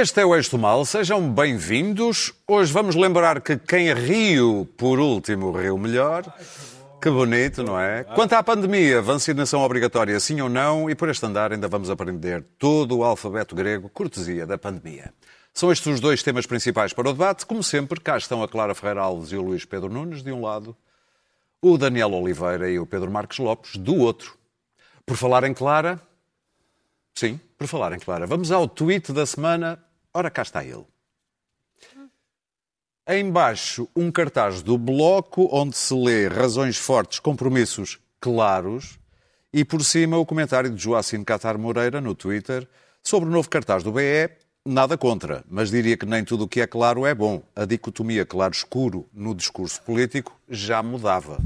Este é o Eixo do Mal, sejam bem-vindos. Hoje vamos lembrar que quem riu por último riu melhor. Que bonito, não é? Quanto à pandemia, vacinação obrigatória sim ou não, e por este andar ainda vamos aprender todo o alfabeto grego, cortesia da pandemia. São estes os dois temas principais para o debate. Como sempre, cá estão a Clara Ferreira Alves e o Luís Pedro Nunes, de um lado, o Daniel Oliveira e o Pedro Marques Lopes, do outro. Por falar em Clara, sim, por falar em Clara, vamos ao tweet da semana. Ora, cá está ele. Embaixo, um cartaz do Bloco onde se lê razões fortes, compromissos claros. E por cima, o comentário de Joacim Catar Moreira no Twitter sobre o novo cartaz do BE. Nada contra, mas diria que nem tudo o que é claro é bom. A dicotomia claro-escuro no discurso político já mudava.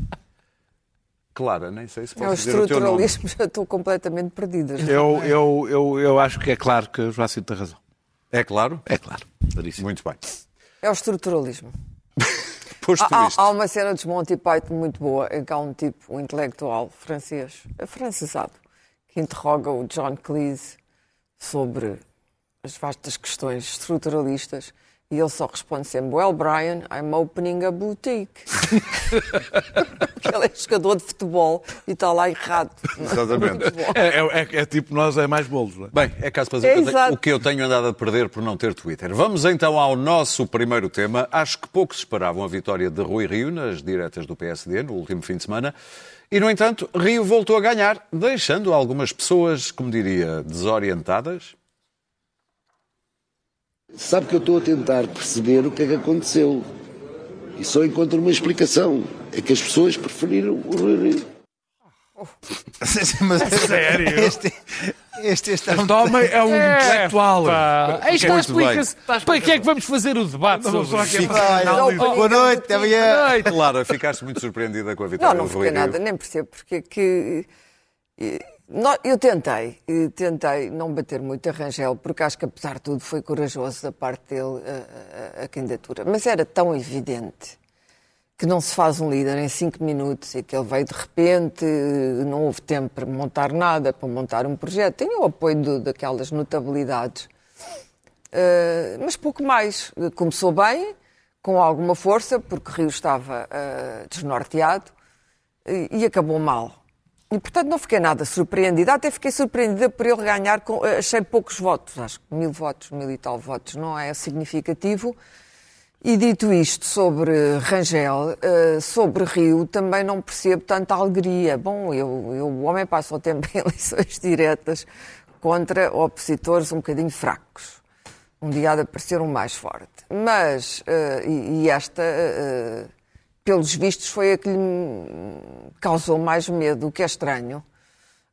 Clara, nem sei se É o posso dizer o teu nome. estruturalismo, já estou completamente perdida. Eu, eu, eu, eu acho que é claro que o Joacim tem razão. É claro? É claro. Claríssimo. Muito bem. É o estruturalismo. Posto Há, há- isto. há uma cena de Monty Python muito boa em que há um tipo, um intelectual francês, afrancesado, que interroga o John Cleese sobre as vastas questões estruturalistas e ele só responde sempre: Well, Brian, I'm opening a boutique. Porque ele é jogador de futebol e está lá errado. Exatamente. É, é- é- é tipo nós, é mais bolos, não é? Bem, é caso para dizer É o que eu tenho- exato. o que eu tenho andado a perder por não ter Twitter. Vamos então ao nosso primeiro tema. Acho que poucos esperavam a vitória de Rui Rio nas diretas do PSD no último fim de semana. E, no entanto, Rio voltou a ganhar, deixando algumas pessoas, como diria, desorientadas. Sabe que eu estou a tentar perceber o que é que aconteceu. E só encontro uma explicação. É que as pessoas preferiram o Rui Rio. Mas Sério? Este, este, este Este homem é um intelectual. Pá, aí está, explica-se. Para que é que vamos fazer o debate Vamos sobre isso? é boa noite, até amanhã. Clara, ficaste muito surpreendida com a Não, vitória não Rui fiquei Rio. nada, nem percebo porque é que. Eh, Eu tentei, eh, tentei não bater muito a Rangel, porque acho que apesar de tudo foi corajoso da parte dele a, a- a candidatura. Mas era tão evidente que não se faz um líder em cinco minutos e que ele veio de repente, eh, não houve tempo para montar nada, para montar um projeto. Tem o apoio do- daquelas notabilidades Uh, mas pouco mais. Começou bem, com alguma força, porque Rio estava uh, desnorteado e, e acabou mal. E, portanto, não fiquei nada surpreendida. Até fiquei surpreendida por ele ganhar. Com, uh, achei poucos votos, acho que mil votos, mil e tal votos, não é significativo. E dito isto sobre Rangel, uh, sobre Rio, também não percebo tanta alegria. Bom, eu, eu, o homem passa o tempo em eleições diretas contra opositores um bocadinho fracos um dia há de aparecer um mais forte. Mas, eh, e, esta, eh, pelos vistos, foi a que lhe causou mais medo, o que é estranho.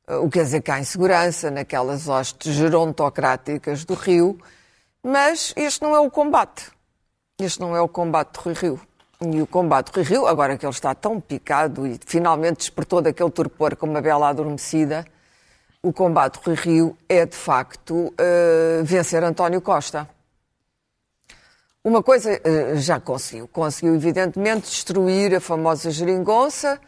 O que quer dizer que há insegurança naquelas hostes gerontocráticas do Rio, mas este não é o combate. Este não é o combate de Rui Rio. E o combate de Rui Rio, agora que ele está tão picado e finalmente despertou daquele torpor com uma bela adormecida, o combate de Rui Rio é, de facto, eh, vencer António Costa. Uma coisa eh, já conseguiu. Conseguiu, evidentemente, destruir a famosa geringonça,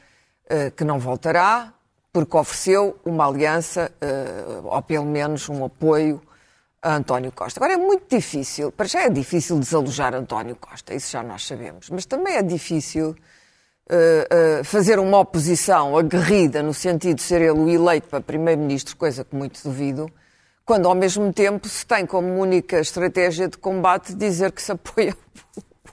eh, que não voltará, porque ofereceu uma aliança, eh, ou pelo menos um apoio a António Costa. Agora é muito difícil, para já é difícil desalojar António Costa, isso já nós sabemos, mas também é difícil uh, uh, fazer uma oposição aguerrida no sentido de ser ele o eleito para primeiro-ministro, coisa que muito duvido, quando ao mesmo tempo se tem como única estratégia de combate dizer que se apoia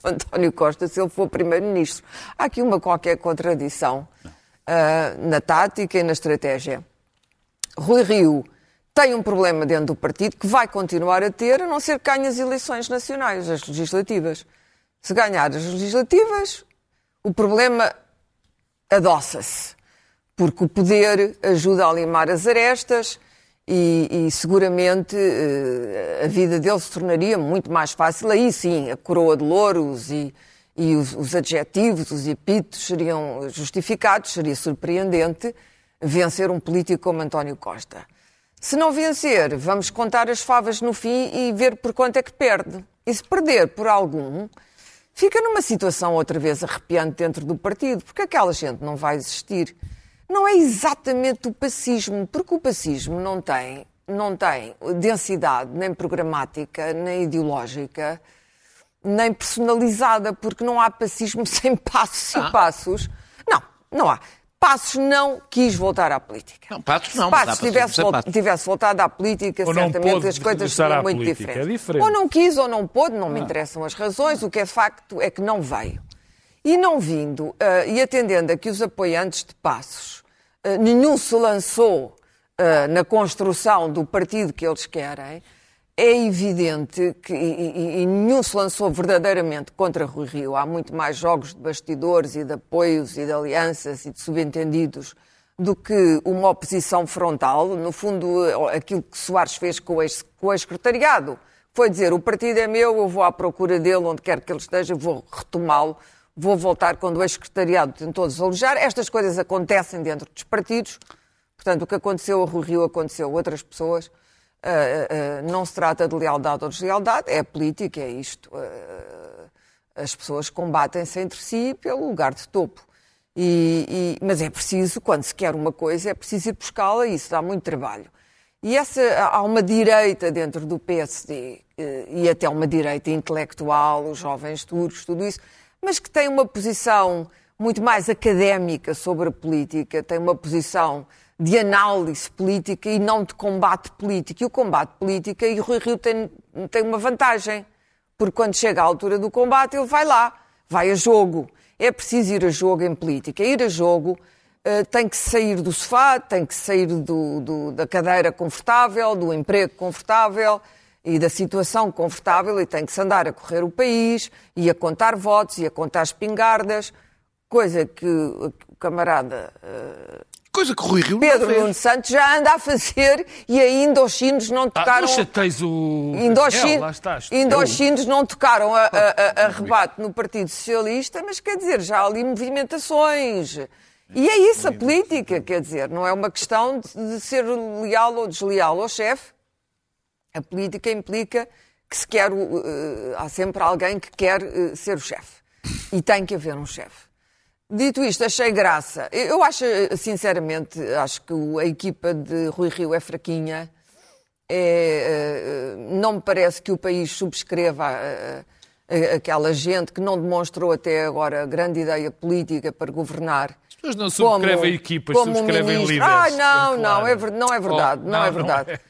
o António Costa se ele for primeiro-ministro. Há aqui uma qualquer contradição uh, na tática e na estratégia. Rui Rio tem um problema dentro do partido que vai continuar a ter, a não ser que ganhe as eleições nacionais, as legislativas. Se ganhar as legislativas, o problema adoça-se, porque o poder ajuda a limar as arestas e, e, seguramente eh, a vida dele se tornaria muito mais fácil. Aí sim, a coroa de louros e, e os, os, adjetivos, os epítetos seriam justificados, seria surpreendente vencer um político como António Costa. Se não vencer, vamos contar as favas no fim e ver por quanto é que perde. E se perder por algum, fica numa situação outra vez arrepiante dentro do partido, porque aquela gente não vai existir. Não é exatamente o pacismo, porque o pacismo não tem não tem densidade nem programática, nem ideológica, nem personalizada, porque não há passismo sem passos Ah. e passos. Não, não há. Passos não quis voltar à política. Não, Passos não, Se Passos Passos tivesse, vol- Passos. tivesse voltado à política, Ou certamente as coisas seriam muito política, diferentes. é diferente. Ou não quis ou não pôde, não me interessam as razões. O que é facto é que não veio. E não vindo, eh, e atendendo a que os apoiantes de Passos, nenhum se lançou eh, na construção do partido que eles querem, é evidente que e, e- nenhum se lançou verdadeiramente contra Rui Rio. Há muito mais jogos de bastidores e de apoios e de alianças e de subentendidos do que uma oposição frontal. No fundo, eh, aquilo que Soares fez com o ex- com o ex-secretariado foi dizer o partido é meu, eu vou à procura dele, onde quer que ele esteja, vou retomá-lo, vou voltar quando o ex-secretariado tentou desalojar. Estas coisas acontecem dentro dos partidos. Portanto, o que aconteceu a Rui Rio aconteceu a outras pessoas. Ah, ah, não se trata de lealdade ou deslealdade, é política, é isto. Ah, as pessoas combatem-se entre si pelo lugar de topo. E- e- mas é preciso, quando se quer uma coisa, é preciso ir buscá-la e isso dá muito trabalho. E essa, há uma direita dentro do PSD, eh, e até uma direita intelectual, os jovens turcos, tudo isso, mas que tem uma posição muito mais académica sobre a política, tem uma posição de análise política e não de combate político. E o combate político, e Rui Rio tem, tem uma vantagem, porque quando chega à altura do combate, ele vai lá, vai a jogo. É preciso ir a jogo em política. Ir a jogo eh, tem que sair do sofá, tem que sair do- do- da cadeira confortável, do emprego confortável e da situação confortável e tem que se andar a correr o país e a contar votos e a contar espingardas, coisa que o camarada eh, Coisa que o Rui Rio Pedro. Nuno Santos já anda a fazer e ainda os chinos não Ah, tocaram... não chateis o. Ainda os, Daniel, chin- lá estás. ainda os chinos não tocaram a, a- a- a rebate no Partido Socialista, mas quer dizer, já há ali movimentações. E é isso a política, quer dizer, não é uma questão de ser leal ou desleal ao chefe. A política implica que se quer, eh, há sempre alguém que quer eh, ser o chefe. E tem que haver um chefe. Dito isto, achei graça. Eu acho, eh, sinceramente, acho que a equipa de Rui Rio é fraquinha. É, não me parece que o país subscreva aquela gente que não demonstrou até agora grande ideia política para governar. As pessoas não subscrevem equipas, como subscrevem ministro. líderes. Ah, não, não, claro. é, ver- não é verdade. Oh, não, é não, verdade. não é.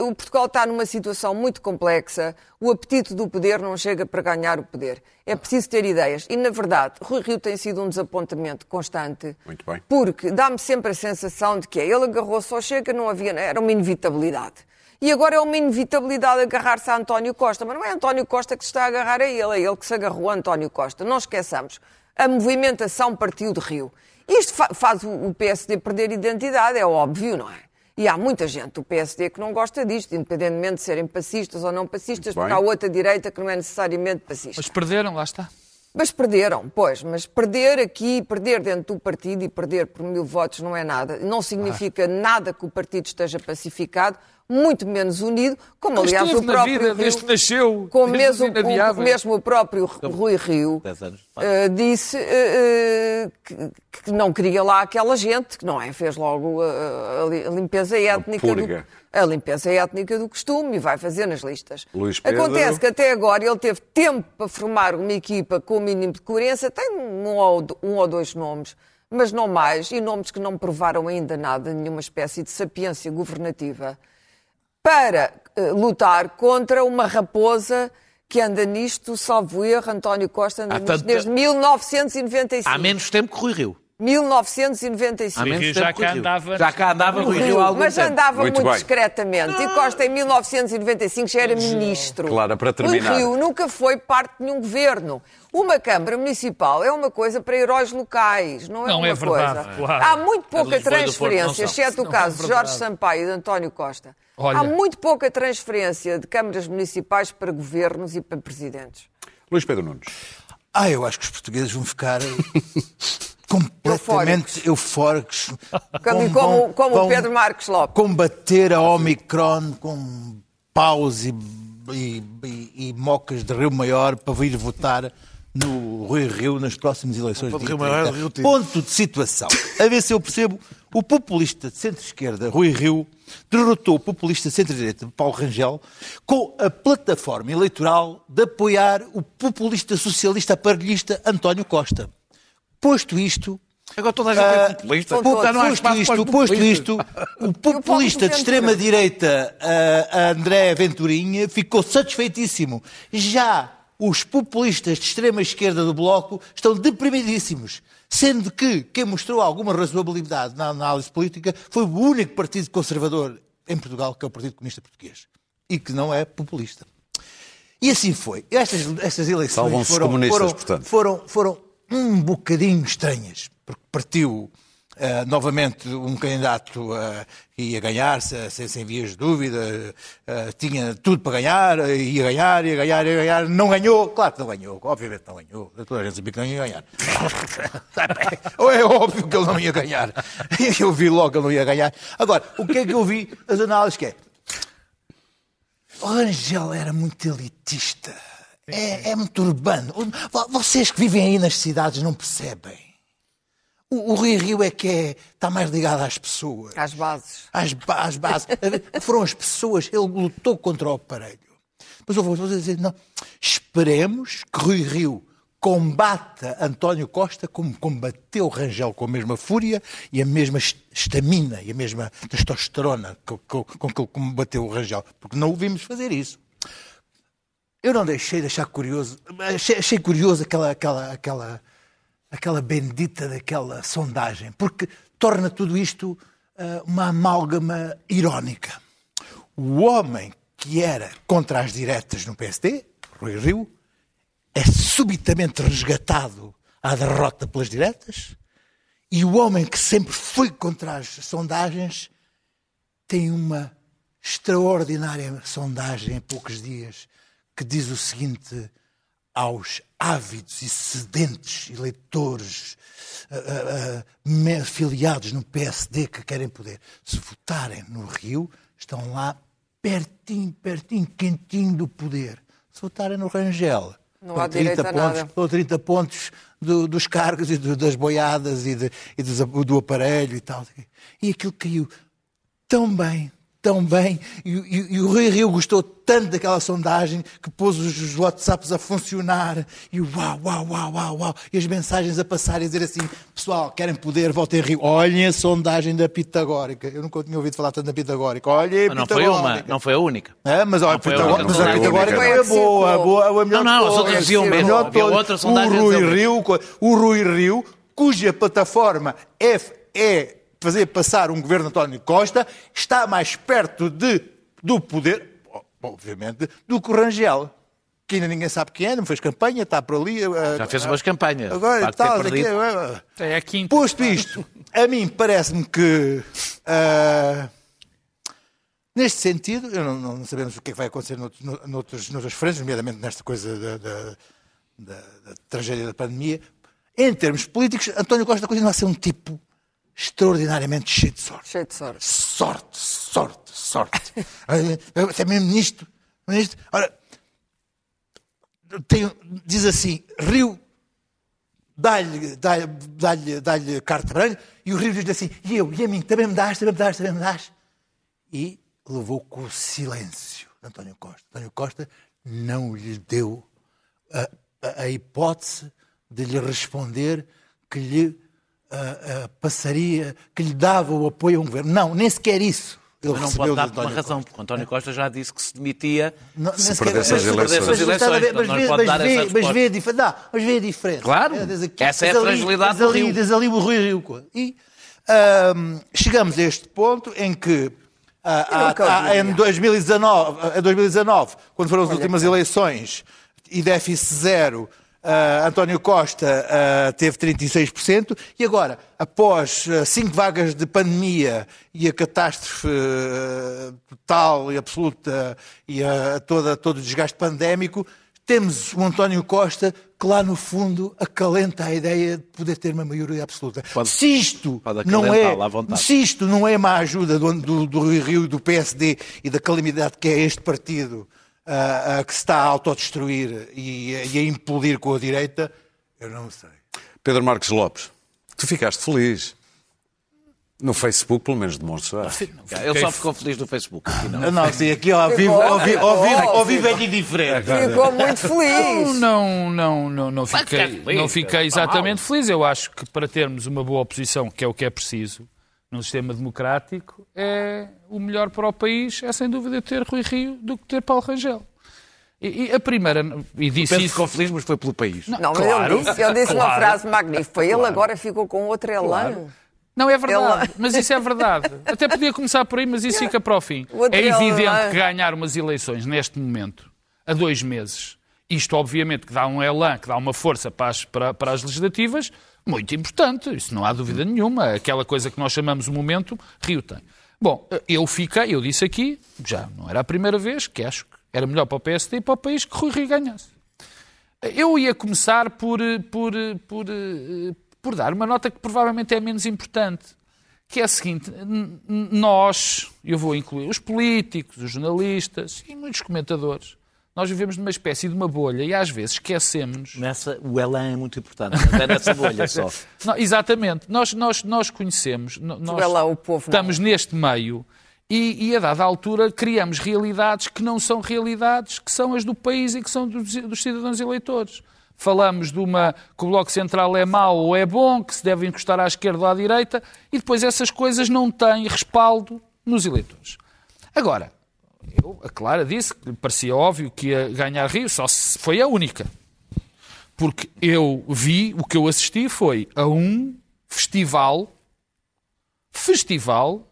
O Portugal está numa situação muito complexa. O apetite do poder não chega para ganhar o poder. É preciso ter ideias. E, na verdade, Rui Rio tem sido um desapontamento constante. Muito bem. Porque dá-me sempre a sensação de que é, ele agarrou-se ao Chega, não havia, era uma inevitabilidade. E agora é uma inevitabilidade agarrar-se a António Costa. Mas não é António Costa que se está a agarrar a ele, é ele que se agarrou a António Costa. Não esqueçamos, a movimentação partiu de Rio. Isto fa- faz o PSD perder identidade, é óbvio, não é? E há muita gente do PSD que não gosta disto, independentemente de serem passistas ou não passistas, porque há outra direita que não é necessariamente passista. Mas perderam, lá está. Mas perderam, pois, mas perder aqui, perder dentro do partido e perder por mil votos não é nada. Não significa nada que o partido esteja pacificado, muito menos unido, como aliás Esteve o próprio vida Rio, desde que nasceu. como desde mesmo, o, mesmo o próprio Rui Rio eh, disse eh, que, que não queria lá aquela gente, que não é? Fez logo a, a limpeza étnica do, purga. a limpeza étnica do costume e vai fazer nas listas. Luís Pedro. Acontece que até agora ele teve tempo para formar uma equipa com o mínimo de coerência, tem um ou, um ou dois nomes, mas não mais, e nomes que não provaram ainda nada, nenhuma espécie de sapiência governativa, para eh, lutar contra uma raposa que anda nisto, salvo erro, António Costa anda Há nisto tanto- desde 1995. Há menos tempo que Rui Rio. 1995. Há menos Rio tempo já que Rui cá Rio. andava- Já cá andava Rui Rio há algum mas tempo. andava Muito muito, discretamente. E Costa, em 1995, já era ministro. Clara, para terminar. O Rio nunca foi parte de nenhum governo. Uma Câmara Municipal é uma coisa para heróis locais, não é Não uma é verdade, coisa. claro. Há muito pouca não transferência, exceto o caso de Jorge. Sampaio e de António Costa. Olha. Há muito pouca transferência de câmaras municipais para governos e para presidentes. Luís Pedro Nunes. Ah, eu acho que os portugueses vão ficar completamente eufóricos. Como, Vão- como, como vão o Pedro Marques Lopes. Combater a Omicron com paus e, e- e- e mocas de Rio Maior para vir votar no Rui Rio nas próximas eleições. De Rio 30. Maior Rio. Ponto de situação. A ver se eu percebo O populista de centro-esquerda, Rui Rio, derrotou o populista de centro-direita, Paulo Rangel, com a plataforma eleitoral de apoiar o populista socialista aparelhista António Costa. Posto isto, Agora toda a gente é populista. Puta, não há posto para isto, os posto isto, o populista de extrema-direita, uh, André Venturinha, ficou satisfeitíssimo. Já os populistas de extrema-esquerda do Bloco estão deprimidíssimos. Sendo que quem mostrou alguma razoabilidade na análise política foi o único partido conservador em Portugal, que é o Partido Comunista Português. E que não é populista. E assim foi. Estas, estas eleições foram, foram, foram, foram um bocadinho estranhas, porque partiu eh, novamente um candidato eh, que ia ganhar, se- sem, sem vias de dúvida, eh, tinha tudo para ganhar, ia ganhar, ia ganhar, ia ganhar, não ganhou, claro que não ganhou, obviamente não ganhou, toda a gente sabia que não ia ganhar. Ou é óbvio que ele não ia ganhar, eu vi logo que ele não ia ganhar. Agora, o que é que eu vi as análises que é? O Rangel era muito elitista. É, é muito urbano. Vo- Vocês que vivem aí nas cidades não percebem. O, o Rui Rio é que é, está mais ligado às pessoas. Às bases. Às, ba- às bases. Foram as pessoas. Ele lutou contra o aparelho. Mas eu vou dizer, não. Esperemos que Rui Rio combata António Costa como combateu Rangel com a mesma fúria e a mesma est- estamina e a mesma testosterona com, com, com que ele combateu o Rangel. Porque não o vimos fazer isso. Eu não deixei de achar curioso, achei, achei curioso aquela, aquela, aquela, aquela bendita daquela sondagem, porque torna tudo isto ah, uma amálgama irónica. O homem que era contra as diretas no PSD, Rui Rio, é subitamente resgatado à derrota pelas diretas, e o homem que sempre foi contra as sondagens tem uma extraordinária sondagem em poucos dias que diz o seguinte aos ávidos e sedentes eleitores ah, ah, ah, me- filiados no PSD que querem poder. Se votarem no Rio, estão lá pertinho, pertinho, quentinho do poder. Se votarem no Rangel, Não há estão 30 direito a pontos, nada. estão 30 pontos do- dos cargos e do- das boiadas e, de- e dos- do aparelho e tal. E aquilo caiu tão bem, tão bem. E, e- e o Rui Rio gostou tanto daquela sondagem que pôs os, os WhatsApps a funcionar e o uau, uau, uau, uau, uau. E as mensagens a passar e a dizer assim: pessoal, querem poder, votem Rio. Olhem a sondagem da Pitagórica. Eu nunca tinha ouvido falar tanto da Pitagórica. Olhem a Mas não foi uma, Pitagórica. não foi a única. É, mas, olha, Não foi a única mas a. Pitagórica Foi é a boa, a boa, a melhor Não, não, as outras diziam mesmo. Havia outra sondagem O Rui Rio, o Rui Rio, cuja plataforma é fazer passar um governo de António Costa, está mais perto de, do poder, obviamente, do que o Rangel. Que ainda ninguém sabe quem é, não fez campanha, está por ali. Já fez umas campanhas. Agora, tal, aqui, É a quinta. Posto isto, a mim parece-me que, ah, neste sentido, eu não, não sabemos o que é que vai acontecer noutros, no- noutros, noutras frentes, nomeadamente nesta coisa da, da- da- da tragédia da pandemia. Em termos políticos, António Costa continua a ser um tipo extraordinariamente cheio de sorte. Cheio de sorte. Sorte, sorte, sorte. Até mesmo nisto. nisto. Ora, tem- diz assim, Rio dá-lhe dá dá dá carta branca e o Rio diz assim, e eu, e a mim, também me dás, também me dás, também me dás. E levou com o silêncio de António Costa. António Costa não lhe deu a, a- a hipótese de lhe responder que lhe ah, ah, passaria, que lhe dava o apoio a um governo. Não, nem sequer isso. Ele Mas não pode dar de por uma António razão, Costa. porque António Costa já disse que se demitia. Não, Se nem sequer- perdesse as mas- eleições. mas- mas- mas vê- mas vê- essa mas vê a diferença. Não, mas vê a diferença. Claro. É, aqui- Essa é a ali- fragilidade diz do ali- Rio. Diz ali o Rui Rio. E chegamos a este ponto em que ah, ah, ah, em já. 2019, em 2019, quando foram as últimas eleições e déficit zero, ah, António Costa ah, teve 36%, e agora, após ah, cinco vagas de pandemia e a catástrofe total e absoluta e ah, toda, todo o desgaste pandémico, temos o António Costa que lá no fundo acalenta a ideia de poder ter uma maioria absoluta. Pode- se isto não é, se isto não é uma ajuda do, do, do Rio, e do PSD e da calamidade que é este partido ah, ah, que se está a autodestruir e, e a implodir com a direita, eu não sei. Pedro Marques Lopes, tu ficaste feliz. No Facebook, pelo menos, demonstra. Ele só ficou feliz no Facebook. Aqui não. Não, sim, aqui ao vivo, ao vivo, ao vivo, ficou, ao vivo é diferente. Ficou muito feliz. Não, não, não, não fiquei, não fiquei exatamente feliz. Eu acho que para termos uma boa oposição, que é o que é preciso num sistema democrático, é o melhor para o país é sem dúvida ter Rui Rio do que ter Paulo Rangel. E, e a primeira, e disse Pedro isso. ficou feliz, mas foi pelo país. Não, mas Claro, ele disse, ele disse uma claro. frase magnífica. Ele agora ficou com outro elan. Não, é verdade, Ele- mas isso é verdade. Até podia começar por aí, mas isso fica para o fim. O É é evidente elan. que ganhar umas eleições neste momento, a dois meses, isto obviamente que dá um elan, que dá uma força para as, para, para as legislativas, muito importante, isso não há dúvida nenhuma. Aquela coisa que nós chamamos o momento, Rio tem. Bom, eu fiquei, eu disse aqui, já não era a primeira vez, que acho que era melhor para o PSD e para o país que Rui Rio ganhasse. Eu ia começar por, por, por, por dar uma nota que provavelmente é menos importante, que é a seguinte: nós, eu vou incluir os políticos, os jornalistas e muitos comentadores, nós vivemos numa espécie de uma bolha e às vezes esquecemos. Nessa, o Elan é muito importante, mas é nessa bolha só. Não, exatamente, nós, nós, nós conhecemos, nós lá o povo estamos neste meio e, e a dada altura criamos realidades que não são realidades, que são as do país e que são dos, dos cidadãos eleitores. Falamos de uma que o Bloco Central é mau ou é bom, que se deve encostar à esquerda ou à direita, e depois essas coisas não têm respaldo nos eleitores. Agora, eu, a Clara disse que parecia óbvio que ia ganhar Rio, só se foi a única. Porque eu vi, o que eu assisti foi a um festival, festival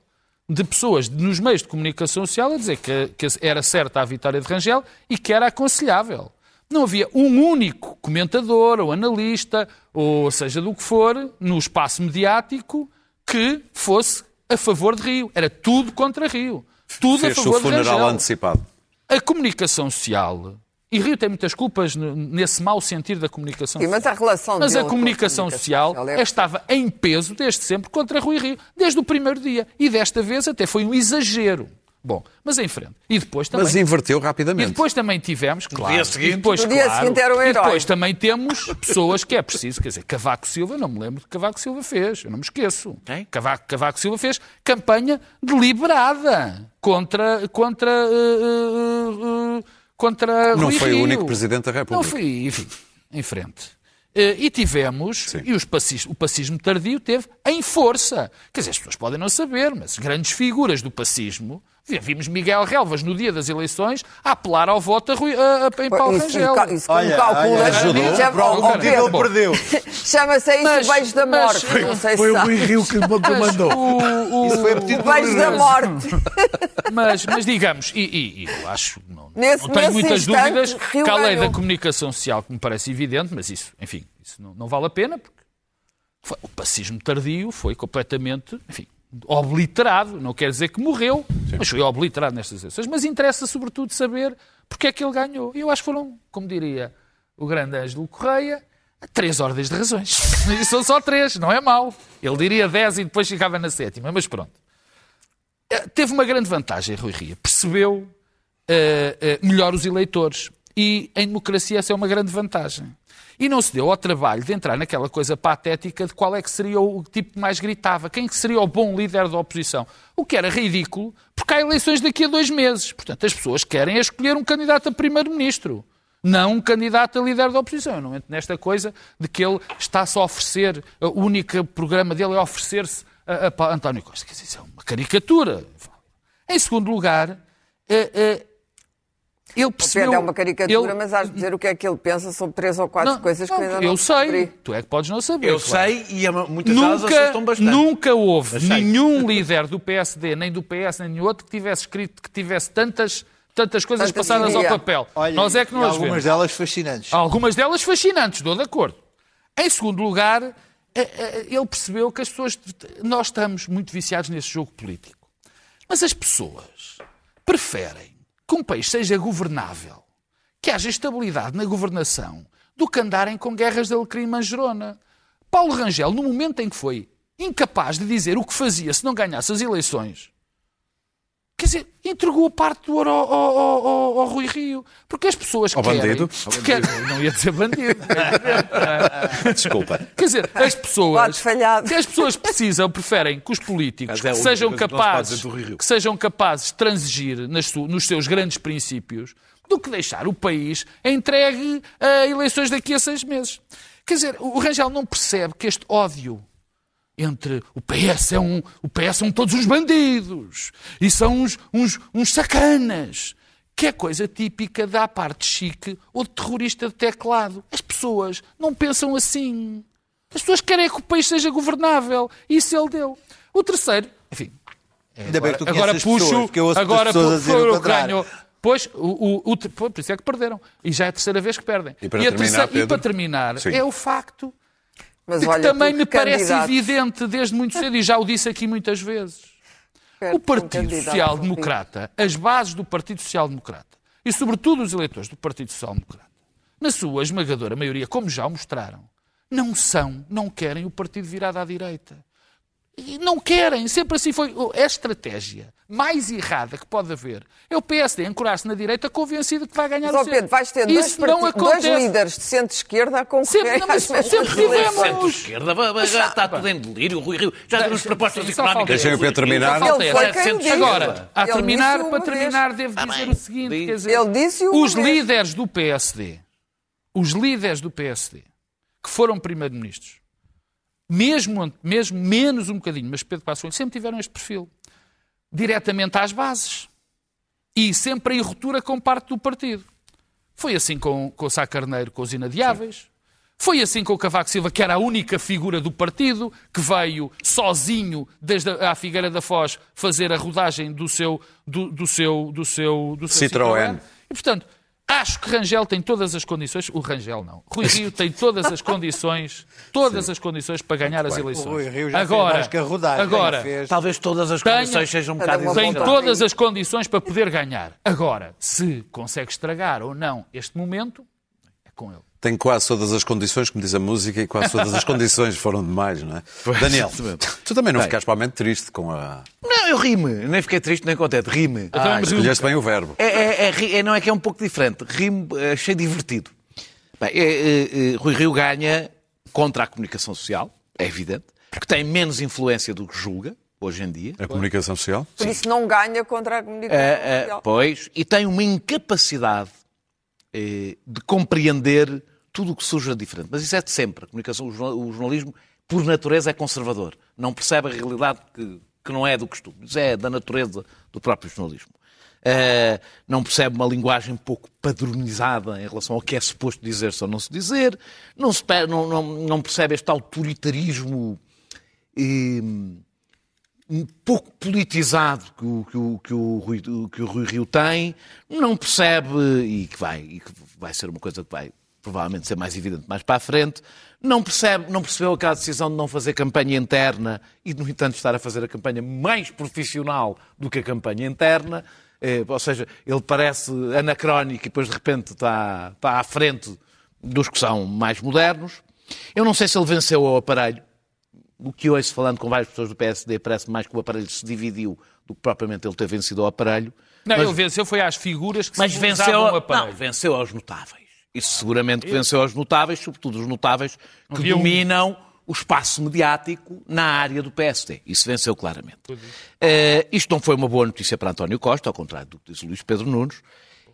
de pessoas nos meios de comunicação social a dizer que, que era certa a vitória de Rangel e que era aconselhável. Não havia um único comentador ou analista, ou seja do que for, no espaço mediático que fosse a favor de Rio. Era tudo contra Rio. Tudo a Fez o favor de funeral antecipado. A comunicação social, e Rio tem muitas culpas nesse mau sentido da comunicação Sim, social. mas a relação Mas a com comunicação social é- estava em peso desde sempre contra Rui Rio, desde o primeiro dia. E desta vez até foi um exagero. Bom, mas em frente. E depois também. Mas inverteu E rapidamente. depois também tivemos, claro, dia seguinte- e depois, No dia claro, seguinte era um E herói. depois também temos pessoas que é preciso, quer dizer, Cavaco Silva, eu não me lembro de que Cavaco Silva fez, eu não me esqueço. Quem? Cavaco, Cavaco Silva fez campanha deliberada contra contra eh, eh, contra Não Rui foi o Rio. único Presidente da República. Não foi, enfim, em frente. E tivemos, Sim. e os passis- o passismo tardio teve em força. Quer dizer, as pessoas podem não saber, mas grandes figuras do passismo. Vi- Vimos Miguel Relvas no dia das eleições a apelar ao voto a, Rui, a, a, em Paulo Isso, Rangel. isso como Olha, calcula, olha, ajudou. cara. Pedro, Ele perdeu. Chama-se a isso Mas- o beijo da mas- morte. não sei Foi se o. Rui Rio que Mas mandou. o- o- Isso foi O beijo da morte. mas, mas digamos, e, e- eu acho, não, Nesse- não tenho muitas instante, dúvidas Rio que a lei da comunicação social, que me parece evidente, mas isso, enfim, isso não, não vale a pena, porque foi- o passismo tardio foi completamente, enfim, obliterado. Não quer dizer que morreu, mas foi obliterado nestas eleições. Mas interessa, sobretudo, saber porque é que ele ganhou. E eu acho que foram, como diria o grande Ângelo Correia, três ordens de razões. E são só três, não é mau. Ele diria dez e depois ficava na sétima, mas pronto. Eh, Teve uma grande vantagem, Rui Ria. Percebeu eh, eh, melhor os eleitores. E em democracia essa é uma grande vantagem. E não se deu ao trabalho de entrar naquela coisa patética de qual é que seria o tipo que mais gritava, quem que seria o bom líder da oposição. O que era ridículo, porque há eleições daqui a dois meses. Portanto, as pessoas querem é escolher um candidato a primeiro-ministro, não um candidato a líder da oposição. Eu não entro nesta coisa de que ele está-se a oferecer, o único programa dele é oferecer-se a, a, António Costa. Quer dizer, isso é uma caricatura. Em segundo lugar, eh, ele percebeu... É uma caricatura, ele- mas hás de dizer o que é que ele pensa sobre três ou quatro Não, coisas não, que eu ainda eu não sei, descobri. tu é que podes não saber. Eu claro. sei e muitas delas Nunca, assustam bastante. nunca houve nenhum líder do PSD, nem do PS, nem de outro que tivesse escrito que tivesse tantas, tantas coisas Tanta passadas ao papel. Olha, Nós é que não as algumas vemos. delas fascinantes. Algumas delas fascinantes, estou de acordo. Em segundo lugar, eh, eh, ele percebeu que as pessoas. Nós estamos muito viciados nesse jogo político. Mas as pessoas preferem que um país seja governável, que haja estabilidade na governação, do que andarem com guerras de alecrim manjerona. Paulo Rangel, no momento em que foi incapaz de dizer o que fazia se não ganhasse as eleições, Quer dizer, entregou parte do ouro ao, ao- ao- ao- Rui Rio. Porque as pessoas Ao querem... bandido? querem- não ia dizer bandido. Desculpa. Quer dizer, as pessoas... Lado falhado. que as pessoas precisam, preferem que os políticos é que sejam se capazes, que sejam capazes de transigir nas nos seus grandes princípios do que deixar o país entregue a eleições daqui a seis meses. Quer dizer, o Rangel não percebe que este ódio entre o PS é um, o PS são todos uns bandidos e são uns, uns, uns sacanas, que é coisa típica da parte chique ou de terrorista de teclado. As pessoas não pensam assim. As pessoas querem que o país seja governável. E isso ele deu. O terceiro, enfim, Ainda bem que tu agora puxo, pessoas, porque eu ouço agora foi o o que contrário. ganhou. Pois, o, o, o, por isso é que perderam. E já é a terceira vez que perdem. E para a terminar, terceira- e Pedro? para terminar é o facto Mas que olha, também me parece evidente desde muito cedo, e já o disse aqui muitas vezes. perto O um Partido candidato Social Democrata, as bases do Partido Social Democrata, e sobretudo os eleitores do Partido Social Democrata, na sua esmagadora maioria, como já o mostraram, não são, não querem o partido virado à direita. E não querem, sempre assim foi. É a estratégia mais errada que pode haver. É o PSD ancorar-se na direita convencido que vai ganhar Mas, o. Pedro, vais ter dois, Isso não parti- dois acontece. líderes de centro-esquerda a concorrer Sempre, não, sempre tivemos. Centro-esquerda, está tudo em delírio. O Rui Rio já Sim, propostas sim, económicas. Deixem o Pedro terminar. Só falta Ele foi essa. quem disse. Agora, a terminar, para terminar, devo Ah, dizer bem, o seguinte: diz. quer dizer, Ele disse os líderes do PSD, os líderes do PSD, que foram primeiro-ministros, mesmo, mesmo menos um bocadinho, mas Pedro Passos Coelho, sempre tiveram este perfil. Diretamente às bases. E sempre em ruptura com parte do partido. Foi assim com, com o Sá Carneiro, com os inadiáveis. Foi assim com o Cavaco Silva, que era a única figura do partido, que veio sozinho desde a, Figueira da Foz fazer a rodagem do seu, do, do seu, do seu, do seu Citroën. E, portanto, acho que Rangel tem todas as condições, o Rangel não, Rui Rio tem todas as condições, todas as condições para ganhar as eleições. O Rui Rio já fez agora, mais que a rodagem, agora, fez. Talvez todas as Tenha- condições sejam um bocado tem todas as condições para poder ganhar. Agora, se consegue estragar ou não este momento, é com ele. Tem quase todas as condições, como diz a música, e quase todas as condições foram demais, não é? Daniel, tu também não Bem. ficaste provavelmente triste com a. Não, eu rimo. Nem fiquei triste nem contente. Rime. Ah, escolheste bem o verbo. É, é- é é- não é que é um pouco diferente. Rimo, eh, achei divertido. Bem, é, é, é, Rui Rio ganha contra a comunicação social, é evidente, porque tem menos influência do que julga, hoje em dia. A comunicação social? Por isso não ganha contra a comunicação É, é, social. pois, e tem uma incapacidade eh, de compreender tudo o que surge de diferente. Mas isso é de sempre. A comunicação, o jornal- o jornalismo, por natureza, é conservador. Não percebe a realidade que, que não é do costume. Isso é da natureza do próprio jornalismo. Eh, não percebe uma linguagem pouco padronizada em relação ao que é suposto dizer-se ou não se dizer. Não, se não, não, não percebe este autoritarismo eh, um pouco politizado que o, que o, que o, Rui, que o Rui Rio tem, não percebe, e que, vai, e que vai ser uma coisa que vai provavelmente ser mais evidente mais para a frente, não, percebe, não percebeu aquela decisão de não fazer campanha interna e, no entanto, estar a fazer a campanha mais profissional do que a campanha interna. Eh, ou seja, ele parece anacrónico e depois, de repente, está, está à frente dos que são mais modernos. Eu não sei se ele venceu ao aparelho, o que ouço falando com várias pessoas do PSD parece mais que o aparelho se dividiu do que propriamente ele ter vencido o aparelho. Não, mas, ele venceu foi às figuras que mas simbolizavam venceu, o aparelho. não, venceu aos notáveis. Isso seguramente que venceu aos notáveis, sobretudo os notáveis que Havia um- dominam o espaço mediático na área do PSD. Isso venceu claramente. Eh, isto não foi uma boa notícia para António Costa, ao contrário do que diz o Luís Pedro Nunes.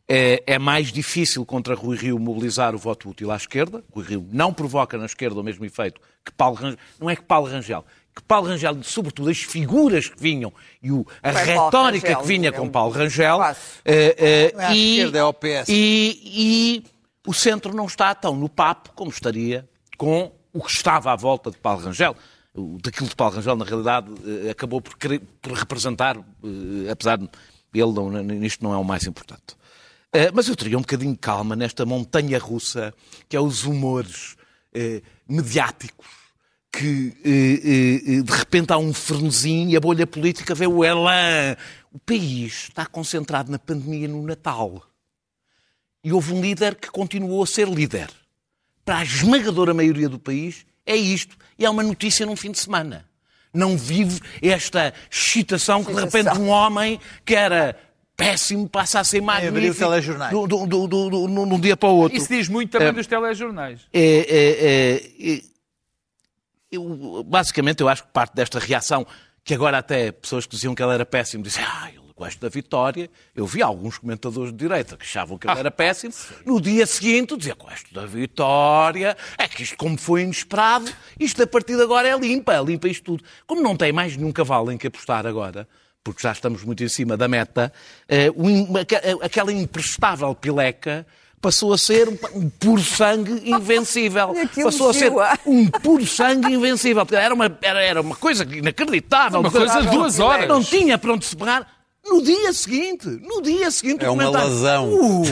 Eh, é mais difícil contra Rui Rio mobilizar o voto útil à esquerda. Rui Rio não provoca na esquerda o mesmo efeito que Paulo Rangel. Não é que Paulo Rangel. Que Paulo Rangel, sobretudo as figuras que vinham e o- a Bem, Paulo retórica Rangel, que vinha é com Paulo Rangel. Eh, Não é à e, esquerda, é ao PS. e, e o centro não está tão no papo como estaria com o que estava à volta de Paulo Rangel. O- Daquilo de Paulo Rangel, na realidade, eh, acabou por, querer- por representar, eh, apesar de ele não, nisto não é o mais importante. Eh, Mas eu teria um bocadinho de calma nesta montanha russa, que é os humores mediáticos, que de repente há um frenesim e a bolha política vê o elan. O país está concentrado na pandemia no Natal. E houve um líder que continuou a ser líder. Para a esmagadora maioria do país, é isto. E é uma notícia num fim de semana. Não vive esta excitação que de repente um homem que era péssimo passa a ser magnífico. abrir telejornais. Do, do, do, do, do- num- dia para o outro. Isso diz muito também dos telejornais. É, é, é, é, eu, basicamente, eu acho que parte desta reação, que agora até pessoas que diziam que ele era péssimo, dizem, ah, gosto da vitória. Eu vi alguns comentadores de direita que achavam que ele era péssimo. No dia seguinte, dizia, gosto da vitória. É que isto, como foi inesperado, isto a partir de agora é limpa, é limpa isto tudo. Como não tem mais nenhum cavalo em que apostar agora, porque já estamos muito em cima da meta, eh, aque- aquela imprestável pileca passou a ser um, puro sangue invencível. Passou a ser ah. um puro sangue invencível. Era uma, era, era uma coisa inacreditável. Uma coisa de duas horas. Não tinha para onde se pegar. No dia seguinte, no dia seguinte, É o uma comentário, lazão. Ui,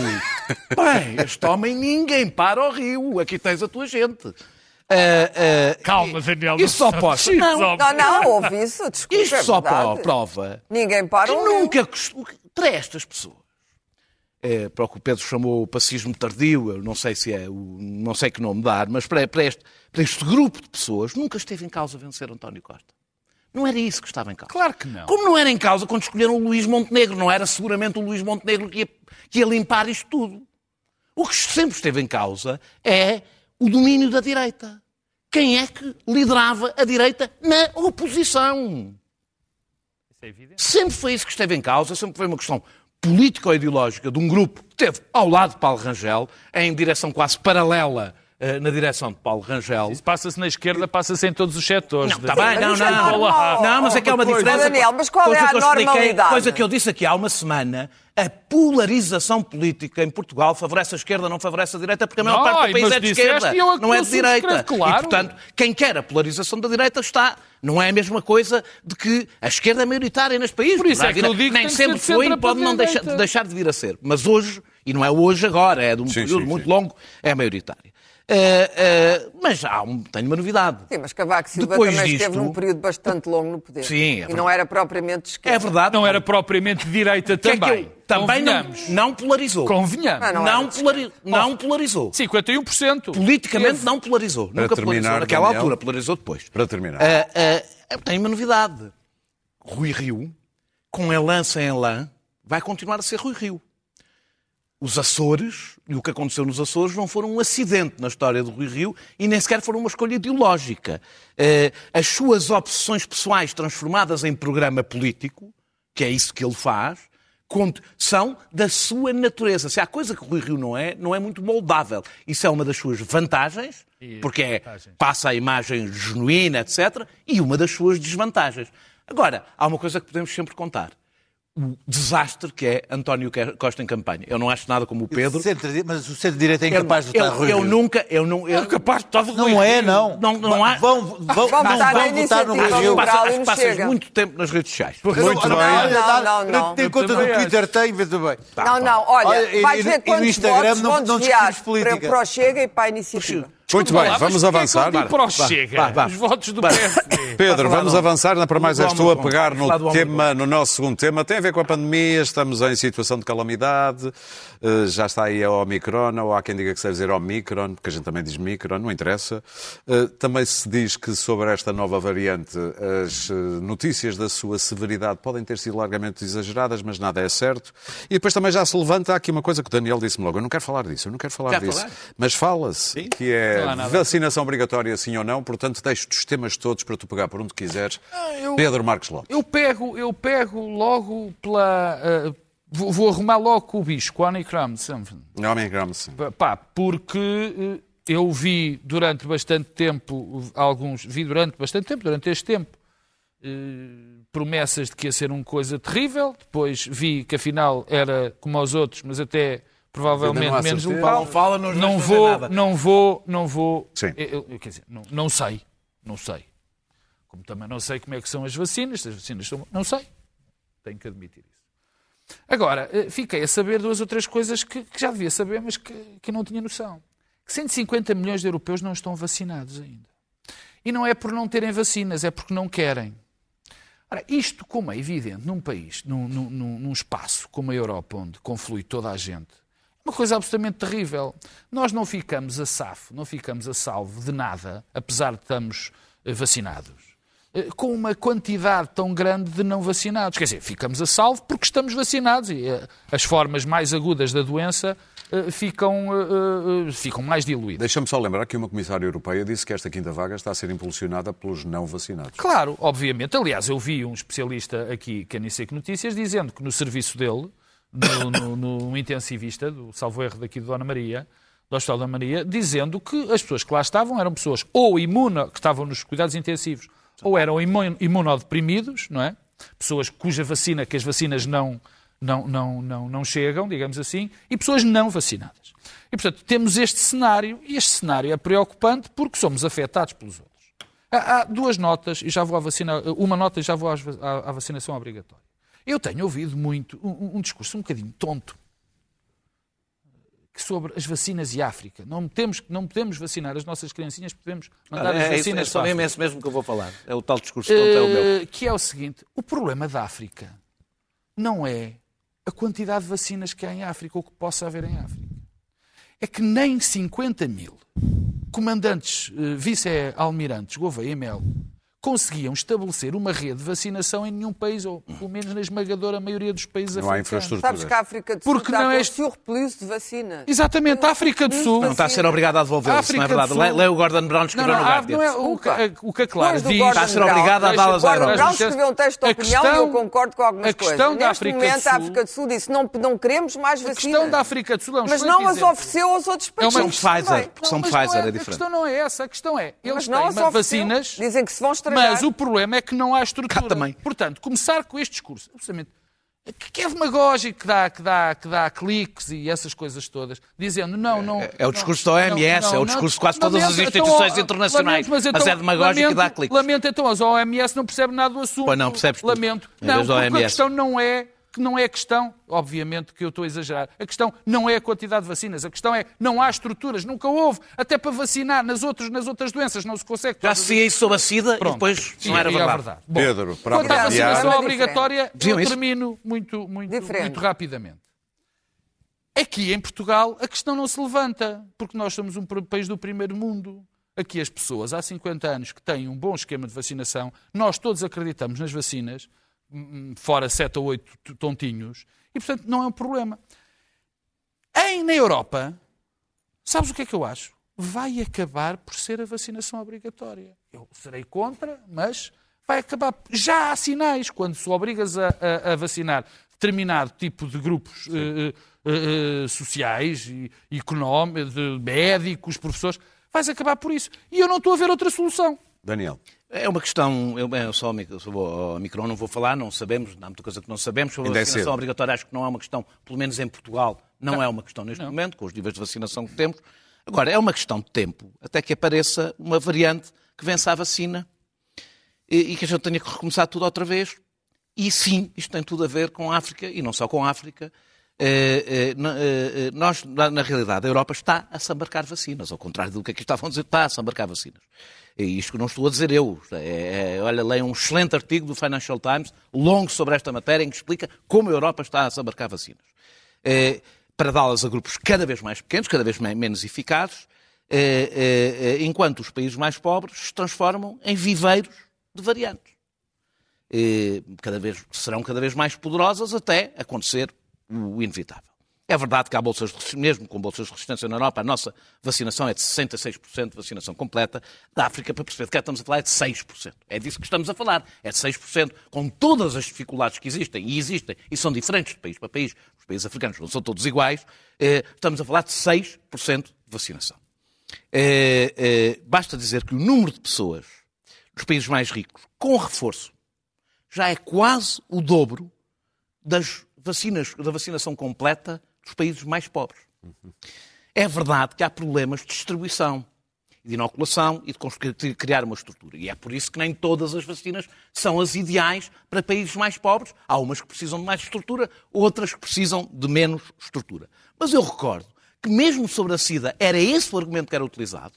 bem, este homem ninguém para ao rio. Aqui tens a tua gente. Ah, ah, Calma, Daniel. Isso só pode. Não, Não, não, houve isso, desculpa. isto é só verdade. prova Ninguém para que o rio. nunca costum- para estas pessoas. É, para o que o Pedro chamou o pacismo tardio, eu não sei se é, o, não sei que nome dar, mas para, para este, para este grupo de pessoas nunca esteve em causa vencer António Costa. Não era isso que estava em causa. Claro que não. Como não era em causa quando escolheram o Luís Montenegro, não era seguramente o Luís Montenegro que ia, que ia limpar isto tudo. O que sempre esteve em causa é o domínio da direita. Quem é que liderava a direita na oposição? Isso é evidente. Sempre foi isso que esteve em causa, sempre foi uma questão político-ideológica de um grupo que esteve ao lado de Paulo Rangel, em direção quase paralela na direção de Paulo Rangel. Isso passa-se na esquerda, passa-se em todos os setores. Não, está bem, não, é não. normal. Não, mas é que há uma diferença. Daniel, mas qual é a normalidade? Coisa que eu disse aqui há uma semana, a polarização política em Portugal favorece a esquerda, não favorece a direita, porque a maior Não, parte do país é de esquerda, eu- não é de direita. claro. E, portanto, quem quer a polarização da direita está. Não é a mesma coisa de que a esquerda é maioritária neste país. Por isso é que eu digo que Nem sempre foi e pode não deixar, de vir a ser. Mas hoje, e não é hoje agora, é de um Sim, período sim, muito sim. longo, é maioritária. Eh, eh, mas há um, tenho uma novidade. Sim, mas Cavaco Silva Depois também disto- esteve num período bastante longo no poder. Sim, é E não era propriamente de esquerda. É verdade. Não era propriamente direita Que é que também. eu- também não, não polarizou. Convenhamos. Ah, não Não, de polari- não polarizou. 51%. Politicamente não polarizou. Para Nunca terminar, polarizou. Naquela Daniel. altura, polarizou depois. Para terminar. Ah, eu tenho uma novidade. Rui Rio, com elan sem elan, vai continuar a ser Rui Rio. Os Açores, e o que aconteceu nos Açores, não foram um acidente na história do Rui Rio e nem sequer foram uma escolha ideológica. Eh, as suas obsessões pessoais transformadas em programa político, que é isso que ele faz, são da sua natureza. Se há coisa que o Rui Rio não é, não é muito moldável. Isso é uma das suas vantagens, porque é, passa a imagem genuína, etc., e uma das suas desvantagens. Agora, há uma coisa que podemos sempre contar. O desastre que é António Costa em campanha. Eu não acho nada como o Pedro. Centro- mas o centro-direita é Eu, incapaz de votar eu, Rui eu Rio. nunca, eu não, eu, capaz de votar Rui Não é, não. Não, não há. Vão, vão, não votar vão votar no Rui Rio. não passas chega. muito tempo nas redes sociais. Muito Não, bem. não, não, não, não. Tem Eu conta também Twitter, tem, vê bem. Não, não, olha, e- vais e- ver no quantos Instagram votos não- vão não desviar discutimos política. para, para o Chega e para a iniciativa. Muito bem, vamos avançar. ele para Chega? Os votos do. PSD. Pedro, vamos avançar na para mais tu a pegar no tema, no nosso segundo tema. Tem a ver com a pandemia, estamos em situação de calamidade, eh, já está aí a Omicron, ou há quem diga que se deve dizer Omicron, porque a gente também diz Micron, não interessa. Eh, Também se diz que sobre esta nova variante as eh, notícias da sua severidade podem ter sido largamente exageradas, mas nada é certo. E depois também já se levanta aqui uma coisa que o Daniel disse-me logo, eu não quero falar disso, eu não quero falar disso. falar? Mas fala-se que é Nada. vacinação obrigatória sim ou não, portanto deixo-te os temas todos para tu pegar por onde quiseres. Pedro Marcos Lopes. Eu pego, eu pego logo pela. ah, vou, vou arrumar logo com o bicho, com a Omicron. Omicron, sim. Pá, porque eh, eu vi durante bastante tempo, alguns, vi durante bastante tempo, durante este tempo, eh, promessas de que ia ser uma coisa terrível, depois vi que afinal era como aos outros, mas até provavelmente não menos letal. Não fala, não não vou, nada. não vou, não vou, Sim. eu- eu- quer dizer, não, não sei, não sei. Como também não sei como é que são as vacinas, as vacinas são, não sei. Tenho que admitir isso. Agora, eh, fiquei a saber duas ou três coisas que, que já devia saber, mas que, que não tinha noção. Que 150 milhões de europeus não estão vacinados ainda. E não é por não terem vacinas, é porque não querem. Ora, isto, como é evidente, num país, num, num- num- espaço como a Europa, onde conflui toda a gente, uma coisa absolutamente terrível. Nós não ficamos a safo, não ficamos a salvo de nada, apesar de estarmos eh, vacinados. eh, com uma quantidade tão grande de não vacinados. Quer dizer, ficamos a salvo porque estamos vacinados e eh, as formas mais agudas da doença ficam, ficam mais diluídas. Deixa-me só lembrar que uma comissária europeia disse que esta quinta vaga está a ser impulsionada pelos não vacinados. Claro, obviamente. Aliás, eu vi um especialista aqui, Caniseco Notícias, dizendo que no serviço dele, no, no, no intensivista, do salvo erro daqui de Dona Maria, do Hospital da Maria, dizendo que as pessoas que lá estavam eram pessoas ou imuno, que estavam nos cuidados intensivos, ou eram imun- imunodeprimidos, não é? Pessoas cuja vacina, que as vacinas não, não, não, não, não chegam, digamos assim, e pessoas não vacinadas. E, portanto, temos este cenário, e este cenário é preocupante porque somos afetados pelos outros. Há, há duas notas, e já vou à vacina, uma nota e já vou va- à, à vacinação obrigatória. Eu tenho ouvido muito um, um discurso um bocadinho tonto sobre as vacinas e África. Não temos, não podemos vacinar as nossas criancinhas, podemos mandar as É, isso, é vacinas só para a mesmo África. esse mesmo que eu vou falar. É o tal discurso tonto, é o meu. Eh, que é o seguinte: o problema da África não é a quantidade de vacinas que há em África ou que possa haver em África. É que nem 50 mil comandantes, eh, vice-almirantes Gouveia e Melo conseguiam estabelecer uma rede de vacinação em nenhum país, ou pelo menos na esmagadora maioria dos países Não há africanos. infraestrutura. Sabes que a África do Sul Porque está não com é o este- surplus de vacinas. Exatamente, a África do Sul. Não está a ser obrigado a devolvê-lo, isso não é verdade. Sul- Lê, lê o Gordon Brown Não, escreveu não, no Guardian. não é o, que- o que a Clara diz. Gordon Está a ser obrigado a dá-las O à Gordon Europa. Brown escreveu um texto de A opinião questão- e eu concordo com algumas a questão coisas. da Neste África do momento, a Sul- África do Sul disse não, não queremos mais A vacinas. questão da África do Sul é um Mas não as ofereceu aos outros É uma- países. São Pfizer. Porque são Pfizer, é A diferente. questão não é essa, a questão é, eles têm vacinas, Dizem que se vão estragar. mas o problema é que não há estrutura. Cá também. Portanto, começar com este discurso, absolutamente, que é demagógico, que dá, que, dá, que dá cliques e essas coisas todas, dizendo não, não... É o discurso da OMS, é o discurso de quase todas as Lamento, instituições então, internacionais, lamento, mas é demagógico e lamento, dá cliques. Lamento, então, as OMS não percebem nada do assunto. Pois não, percebes. Lamento. Não, porque a questão não é que não é a questão, obviamente que eu estou a exagerar, a questão não é a quantidade de vacinas, a questão é não há estruturas, nunca houve, até para vacinar nas outras, nas outras doenças, não se consegue. Já se ia isso sobre a SIDA e Pronto. depois Sim, não era e verdade. É Bom, Pedro, para quanto à vacinação É obrigatória, eu termino muito, muito, Diferente. muito rapidamente. Aqui em Portugal a questão não se levanta, porque nós somos um país do primeiro mundo. Aqui as pessoas há 50 anos que têm um bom esquema de vacinação, nós todos acreditamos nas vacinas, fora 7 ou 8 tontinhos, e portanto não é um problema. Em, na Europa, sabes o que é que eu acho? Vai acabar por ser a vacinação obrigatória. Eu serei contra, mas vai acabar. Já há sinais quando se obrigas a, a- a vacinar determinado tipo de grupos eh, eh, eh, sociais e económicos, médicos, professores, vais acabar por isso. E eu não estou a ver outra solução. Daniel. É uma questão, eu, bem, eu só ao mic- sobre o micro não vou falar, não sabemos, há muita coisa que não sabemos. Sobre a é vacinação obrigatória, acho que não é uma questão, pelo menos em Portugal, não, é uma questão neste momento, com os níveis de vacinação que temos. Agora, é uma questão de tempo, até que apareça uma variante que vença a vacina e, e que a gente tenha que recomeçar tudo outra vez. E sim, isto tem tudo a ver com a África, e não só com a África. Eh, eh, eh, nós, na, realidade, a Europa está a embarcar vacinas, ao contrário do que aqui estavam a dizer, está a embarcar vacinas. E isto que não estou a dizer eu. É, é, olha, leia um excelente artigo do Financial Times, longo sobre esta matéria, em que explica como a Europa está a embarcar vacinas. Eh, para dá-las a grupos cada vez mais pequenos, cada vez me- menos eficazes, enquanto os países mais pobres se transformam em viveiros de variantes cada vez, serão cada vez mais poderosas até acontecer o inevitável. É verdade que há bolsas de mesmo com bolsas de resistência na Europa, a nossa vacinação é de 66% de vacinação completa. Da África, para perceber que estamos a falar, é de 6%. É disso que estamos a falar. É de 6%, com todas as dificuldades que existem, e existem, e são diferentes de país para país. Os países africanos não são todos iguais. eh, Estamos a falar de 6% de vacinação. Eh, eh, Basta dizer que o número de pessoas dos países mais ricos com reforço já é quase o dobro das vacinas, da vacinação completa dos países mais pobres. É verdade que há problemas de distribuição, de inoculação e de conseguir criar uma estrutura. E é por isso que nem todas as vacinas são as ideais para países mais pobres. Há umas que precisam de mais estrutura, outras que precisam de menos estrutura. Mas eu recordo que mesmo sobre a SIDA era esse o argumento que era utilizado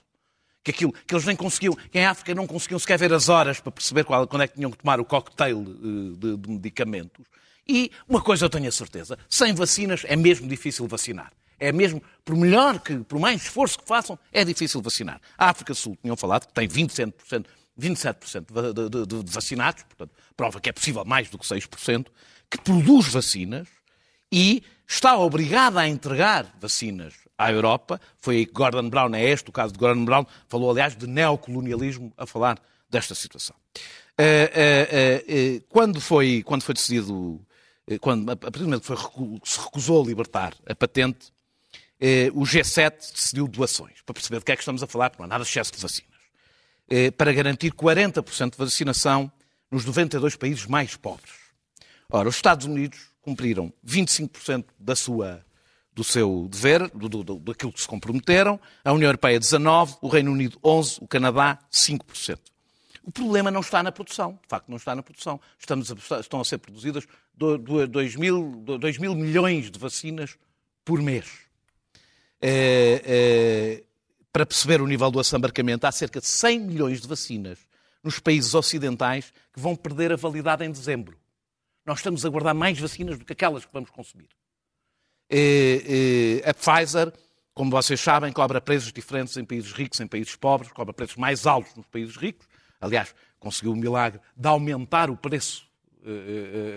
que aquilo que eles nem conseguiam, que em África não conseguiam sequer ver as horas para perceber qual, quando é que tinham que tomar o cocktail eh, de, de medicamentos. E uma coisa eu tenho a certeza, sem vacinas é mesmo difícil vacinar. É mesmo, por melhor que, por mais esforço que façam, é difícil vacinar. A África Sul, tinham falado, que tem 27% 27% de, de, de, de vacinados, portanto, prova que é possível mais do que 6%, que produz vacinas e está obrigada a entregar vacinas à Europa. Foi Gordon Brown, é este o caso de Gordon Brown, falou, aliás, de neocolonialismo a falar desta situação. Uh, uh, uh, quando, foi, quando foi decidido, quando, a partir do momento que foi, se recusou a libertar a patente, o G7 decidiu doações, para perceber de que é que estamos a falar, porque não há nada de excesso de vacinas, para garantir 40% de vacinação nos 92 países mais pobres. Ora, os Estados Unidos cumpriram 25% da sua, do seu dever, do, do, daquilo que se comprometeram, a União Europeia 19%, o Reino Unido 11%, o Canadá 5%. O problema não está na produção, de facto não está na produção. Estamos a, estão a ser produzidas 2 mil, 2 mil milhões de vacinas por mês. É, é, para perceber o nível do assambarcamento, há cerca de 100 milhões de vacinas nos países ocidentais que vão perder a validade em dezembro. Nós estamos a guardar mais vacinas do que aquelas que vamos consumir. É, a Pfizer, como vocês sabem, cobra preços diferentes em países ricos, em países pobres, cobra preços mais altos nos países ricos Aliás, conseguiu o milagre de aumentar o preço uh,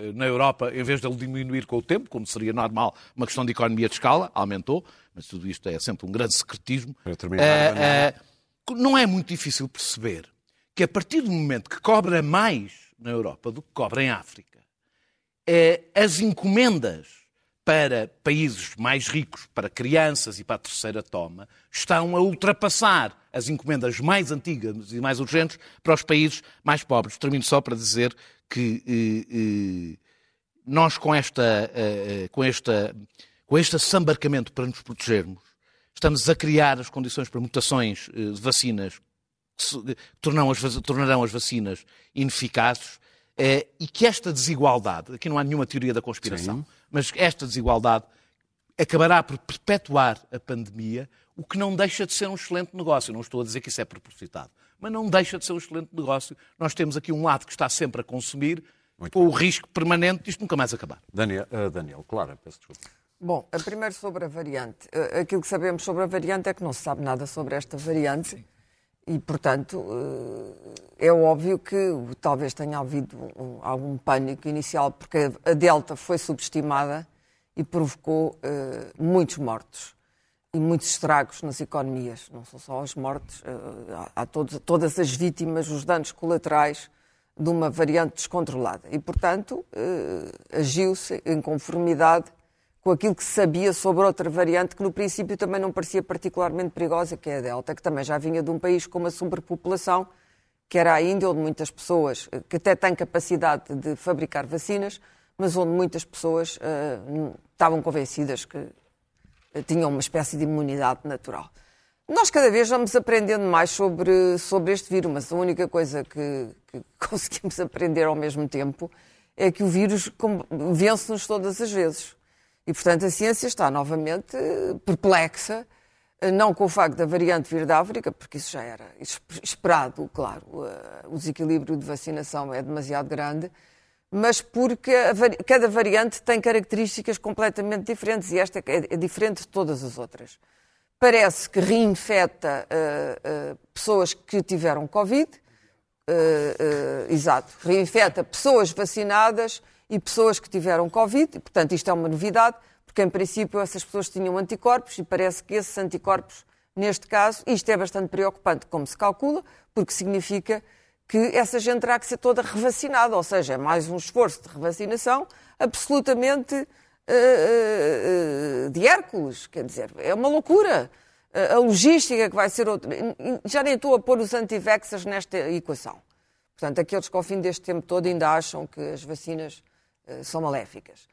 uh, na Europa em vez de ele diminuir com o tempo, como seria normal, uma questão de economia de escala, aumentou, mas tudo isto é sempre um grande secretismo. Uh, não é muito difícil perceber que a partir do momento que cobra mais na Europa do que cobra em África, as encomendas para países mais ricos, para crianças e para a terceira toma, estão a ultrapassar as encomendas mais antigas e mais urgentes para os países mais pobres. Termino só para dizer que eh, eh, nós, com, esta, eh, eh com, esta, com este assambarcamento para nos protegermos, estamos a criar as condições para mutações eh, de vacinas que tornarão as, tornarão as vacinas ineficazes eh, e que esta desigualdade, aqui não há nenhuma teoria da conspiração, Sim. Mas esta desigualdade acabará por perpetuar a pandemia, o que não deixa de ser um excelente negócio. Não estou a dizer que isso é propositado, mas não deixa de ser um excelente negócio. Nós temos aqui um lado que está sempre a consumir, Muito com bem. o risco permanente de isto nunca mais acabar. Daniel, uh, Daniel claro, peço desculpa. Bom, primeiro sobre a variante. Eh, aquilo que sabemos sobre a variante é que não se sabe nada sobre esta variante. Sim. E, portanto, eh, é óbvio que talvez tenha havido algum pânico inicial, porque a Delta foi subestimada e provocou uh, muitos mortos e muitos estragos nas economias. Não são só os mortos, uh, há todos, todas as vítimas, os danos colaterais de uma variante descontrolada. E, portanto, agiu-se em conformidade com aquilo que se sabia sobre outra variante que no princípio também não parecia particularmente perigosa, que é a Delta, que também já vinha de um país com uma superpopulação, que era a Índia, onde muitas pessoas, que até têm capacidade de fabricar vacinas, mas onde muitas pessoas uh, estavam convencidas que tinham uma espécie de imunidade natural. Nós cada vez vamos aprendendo mais sobre, sobre este vírus, mas a única coisa que, que conseguimos aprender ao mesmo tempo é que o vírus vence-nos todas as vezes. E, portanto, a ciência está novamente perplexa, não com o facto da variante vir da África, porque isso já era esperado, claro, o desequilíbrio de vacinação é demasiado grande, mas porque cada variante tem características completamente diferentes e esta é diferente de todas as outras. Parece que reinfeta pessoas que tiveram Covid, exato, reinfeta pessoas vacinadas e pessoas que tiveram Covid, e, portanto, isto é uma novidade, porque em princípio essas pessoas tinham anticorpos e parece que esses anticorpos, neste caso, isto é bastante preocupante, como se calcula, porque significa que essa gente terá que ser toda revacinada, ou seja, é mais um esforço de revacinação absolutamente uh, uh, de Hércules, quer dizer, é uma loucura. A logística que vai ser outra. Já nem estou a pôr os anti-vaxxers nesta equação. Portanto, aqueles que ao fim deste tempo todo ainda acham que as vacinas são maléficas.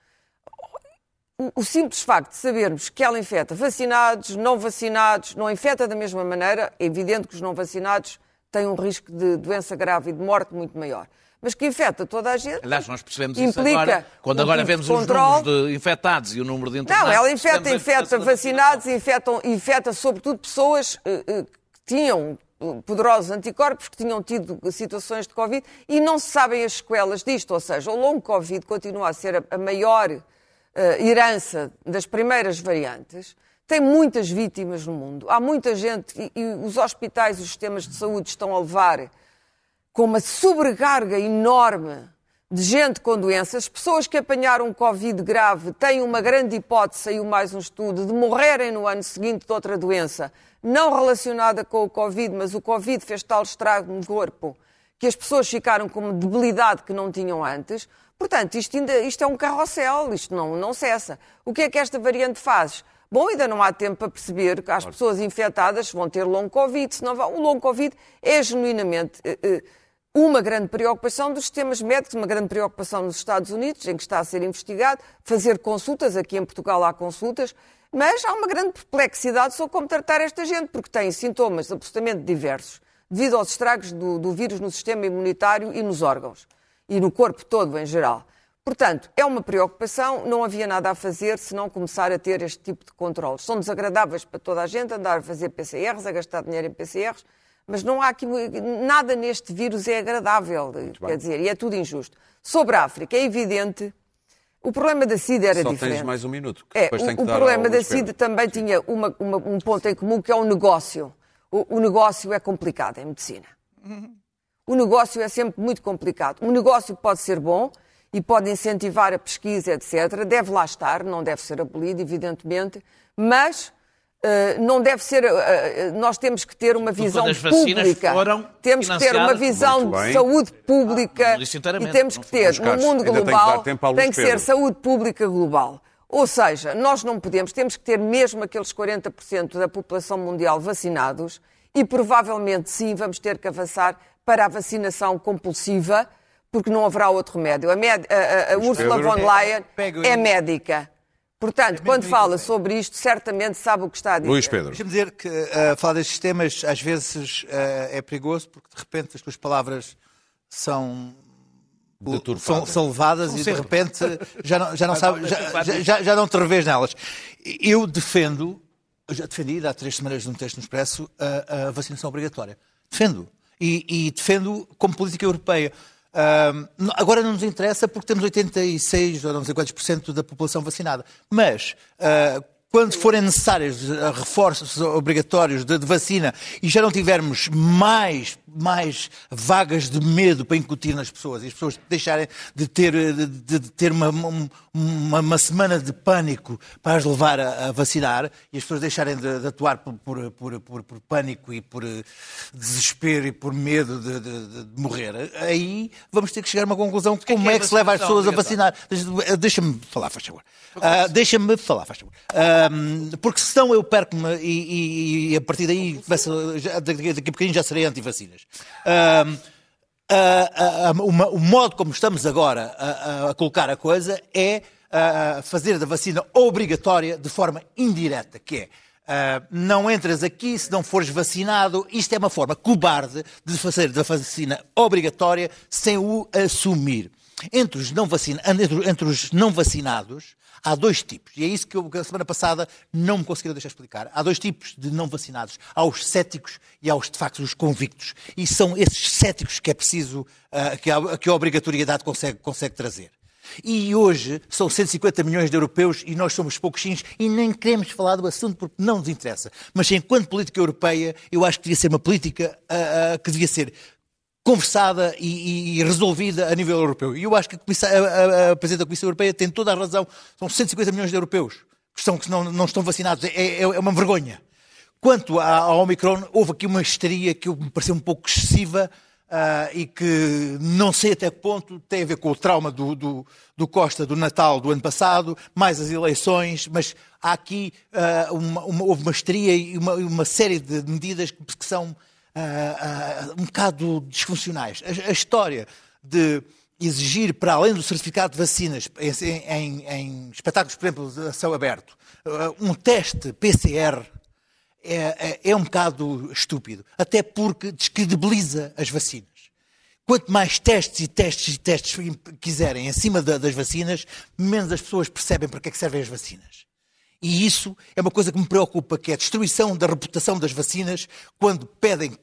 O simples facto de sabermos que ela infecta vacinados, não vacinados, não infecta da mesma maneira, é evidente que os não vacinados têm um risco de doença grave e de morte muito maior. Mas que infecta toda a gente. Aliás, nós percebemos isso agora, quando agora vemos os números de infectados e o número de internados. Não, ela infecta, infecta vacinados, infecta, infecta sobretudo pessoas uh, uh, que tinham poderosos anticorpos que tinham tido situações de Covid e não se sabem as sequelas disto, ou seja, o longo Covid continua a ser a maior uh, herança das primeiras variantes, tem muitas vítimas no mundo, há muita gente e, e os hospitais, os sistemas de saúde estão a levar com uma sobrecarga enorme de gente com doenças, pessoas que apanharam Covid grave têm uma grande hipótese, saiu mais um estudo, de morrerem no ano seguinte de outra doença, não relacionada com o Covid, mas o Covid fez tal estrago no corpo que as pessoas ficaram com uma debilidade que não tinham antes. Portanto, isto, ainda, isto é um carrossel, isto não, não cessa. O que é que esta variante faz? Bom, ainda não há tempo para perceber que as pessoas infectadas vão ter long Covid. Se não vão, o long Covid é genuinamente eh, eh, uma grande preocupação dos sistemas médicos, uma grande preocupação nos Estados Unidos, em que está a ser investigado, fazer consultas, aqui em Portugal há consultas, mas há uma grande perplexidade sobre como tratar esta gente, porque tem sintomas absolutamente diversos, devido aos estragos do, do vírus no sistema imunitário e nos órgãos, e no corpo todo em geral. Portanto, é uma preocupação, não havia nada a fazer se não começar a ter este tipo de controles. São desagradáveis para toda a gente andar a fazer PCRs, a gastar dinheiro em PCRs, mas não há aqui nada neste vírus é agradável, quer dizer, e é tudo injusto. Sobre a África, é evidente, o problema da SIDA era Só diferente. tens mais um minuto. É, o, o problema da SIDA também tinha uma- uma- um ponto em comum, que é o negócio. O, o negócio é complicado em medicina. O negócio é sempre muito complicado. O negócio pode ser bom e pode incentivar a pesquisa, etc. Deve lá estar, não deve ser abolido, evidentemente, mas não deve ser. eh, eh, nós temos que ter uma visão pública. foram Temos que ter uma visão de saúde pública não disse inteiramente, e temos que ter, no mundo que global, tempo ao tem que ser saúde pública global. Ou seja, nós não podemos, temos que ter mesmo aqueles 40% da população mundial vacinados e provavelmente sim vamos ter que avançar para a vacinação compulsiva, porque não haverá outro remédio. A, a- a- a Ursula von Leyen é médica. Portanto, quando fala sobre isto, certamente sabe o que está a dizer. Luís Pedro. Deixa-me dizer que eh, falar destes temas às vezes eh, é perigoso porque de repente as tuas palavras são. São, são levadas e de repente já não, já, não sabe, já, já- já, já não te revês nelas. Eu defendo, eu já defendi há três semanas num texto no Expresso a, a vacinação obrigatória. Defendo. E, e defendo como política europeia. Agora não nos interessa porque temos 86 ou não sei quantos por cento da população vacinada. Mas ah, quando forem necessários ah, reforços obrigatórios de, de vacina e já não tivermos mais, mais vagas de medo para incutir nas pessoas e as pessoas deixarem de ter, de, de- de ter uma, uma, uma semana de pânico para as levar a, a vacinar e as pessoas deixarem de, atuar por, por, por, por- pânico e por eh, desespero e por medo de, morrer, aí vamos ter que chegar a uma conclusão de como que é é que se leva as pessoas a vacinar. Deixa- Deixa-me falar, faz favor. Ah, Deixa-me falar, faz favor. Ahm, porque senão eu perco-me e, e- e a partir daí, já- daqui daqui a bocadinho já serei anti-vacinas. Uma- o modo como estamos agora a, a- colocar a coisa é fazer da vacina obrigatória de forma indireta, que é ah, não entras aqui se não fores vacinado. Isto é uma forma cobarde de fazer da vacina obrigatória sem o assumir. Entre os não, entre, entre os não vacinados, há dois tipos. E é isso que eu, a semana passada, não me conseguiram deixar explicar. Há dois tipos de não vacinados. Há os céticos e há os, de facto, os convictos. E são esses céticos que é preciso, ah, que, a, que a obrigatoriedade consegue, consegue trazer. E hoje são 150 milhões de europeus e nós somos pouquinhos e nem queremos falar do assunto porque não nos interessa. Mas enquanto política europeia, eu acho que devia ser uma política ah, ah, que devia ser conversada e, e- resolvida a nível europeu. E eu acho que a, a- a- Presidente da Comissão Europeia tem toda a razão. São 150 milhões de europeus que, estão, que não, não estão vacinados. É, é- é uma vergonha. Quanto à Omicron, houve aqui uma histeria que me pareceu um pouco excessiva ah, e que não sei até que ponto tem a ver com o trauma do, do- do Costa do Natal do ano passado, mais as eleições, mas há aqui ah, uma, uma- houve uma histeria e uma, uma série de medidas que, que são ah, um bocado disfuncionais. A, a história de exigir, para além do certificado de vacinas, em, em- em espetáculos, por exemplo, de céu aberto, ah, um teste PCR é, é- é um bocado estúpido, até porque descredibiliza as vacinas. Quanto mais testes e testes e testes quiserem em cima da- das vacinas, menos as pessoas percebem para que é que servem as vacinas. E isso é uma coisa que me preocupa, que é a destruição da reputação das vacinas quando pedem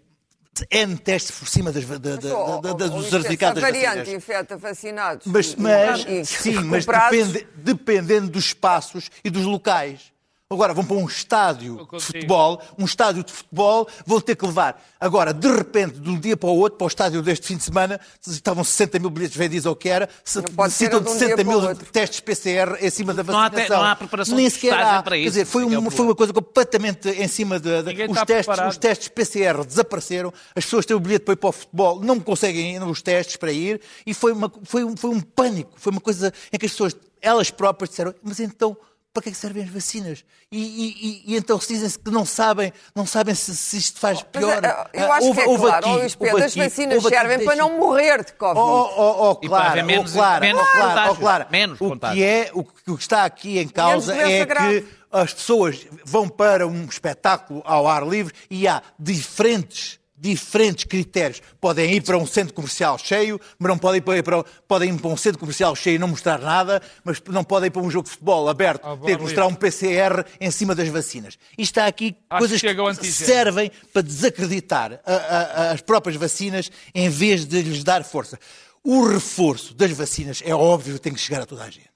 N testes por cima das, da- da- da- Oh, da- oh, dos oh, certificados A variante infecta vacinados. Mas, mas sim, mas depende- dependendo dos espaços e dos locais. Agora vão para um estádio de futebol, um estádio de futebol, vão ter que levar. Agora, de repente, de um dia para o outro, para o estádio deste fim de semana, estavam 60 mil bilhetes vendidos ou o que era, necessitam de um 60 dia para mil testes PCR em cima da Não há te- vacinação. não há preparação Nem sequer há. para Quer isso. dizer, foi, foi uma coisa completamente em cima de... de- os, testes, preparado. os testes PCR desapareceram, as pessoas têm o bilhete para ir para o futebol, não conseguem ir nos testes para ir, e foi, uma, foi, um, foi um pânico, foi uma coisa em que as pessoas, elas próprias disseram, mas então para que é que servem as vacinas? E, e- e- e então se dizem que não sabem, não sabem se, se isto faz Mas, pior. eh, eu Ah, acho houve- que é claro, aqui- as vacinas houve aqui- servem para deixa- não morrer de Covid. Oh, oh, oh, E haver claro, menos- oh, claro, menos oh, claro, oh, claro. Menos o que é, o que está aqui em causa é grave. que as pessoas vão para um espetáculo ao ar livre e há diferentes diferentes critérios. Podem ir para um centro comercial cheio, mas não podem ir para, podem ir para um centro comercial cheio e não mostrar nada, mas não podem ir para um jogo de futebol aberto, Ao ter que mostrar um PCR em cima das vacinas. E está aqui Acho coisas que que servem para desacreditar a- a- as próprias vacinas em vez de lhes dar força. O reforço das vacinas é óbvio que tem que chegar a toda a gente.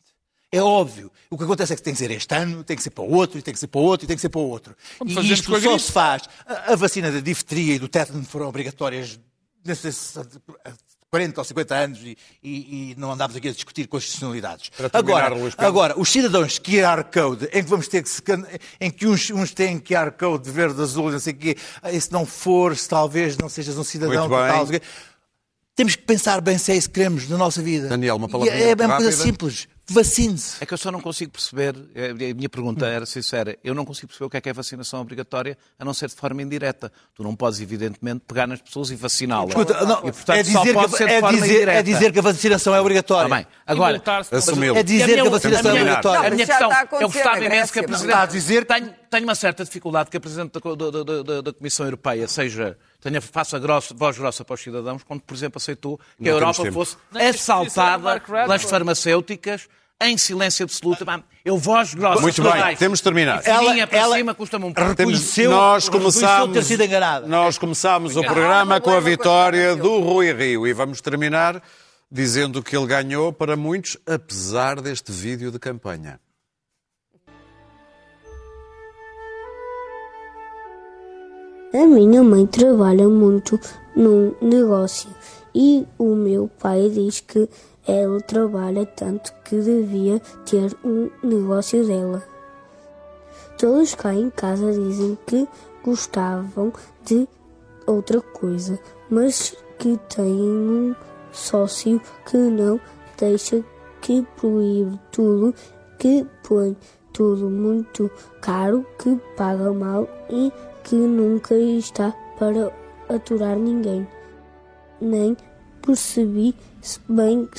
É óbvio. O que acontece é que tem que ser este ano, tem que ser para o outro, e tem que ser para o outro, e tem que ser para o outro. Como e isto só se faz. A, a vacina da difteria e do tétano foram obrigatórias nesses 40 ou 50 anos e, e- e não andámos aqui a discutir constitucionalidades. Terminar, Agora, agora, os cidadãos QR Code, em que vamos ter que se em que uns, uns têm QR Code de verde, azul, não sei o quê, e se não for, se talvez não sejas um cidadão quê. temos que pensar bem se é isso que queremos na nossa vida. Daniel, uma palavrinha É a mesma coisa simples. Vacine-se. É que eu só não consigo perceber, eh, a minha pergunta era sincera, eu não consigo perceber o que é que é vacinação obrigatória, a não ser de forma indireta. Tu não podes, evidentemente, pegar nas pessoas e vaciná-las. Escuta, não, e, portanto, é, só dizer pode que, ser de é, indireta. é dizer que a vacinação é obrigatória. Está bem. Agora, Assumiu. É dizer a que a vacinação é a obrigatória. A minha questão, está a eu acontecer gostava na imenso que a Grécia, Presidente... Está a dizer que- Tenho, uma certa dificuldade que a Presidente da Comissão Europeia seja... Tenha, faça grossa, voz grossa para os cidadãos, quando, por exemplo, aceitou que Não a Europa fosse era assaltada pelas farmacêuticas em silêncio absoluto. Pá, Eu voz grossa. Muito bem, baixo. temos de terminar. Ela- para ela- cima custa-me um pouco. Reconheceu- nós reconheceu começámos, ter sido enganada. Nós começámos o Ah, programa não com a vitória do. Rui Rio e vamos terminar dizendo que ele ganhou para muitos, apesar deste vídeo de campanha. A minha mãe trabalha muito num negócio e o meu pai diz que ela trabalha tanto que devia ter um negócio dela. Todos cá em casa dizem que gostavam de outra coisa, mas que têm um sócio que não deixa que proíbe tudo, que põe tudo muito caro, que paga mal e que nunca está para aturar ninguém. Nem percebi bem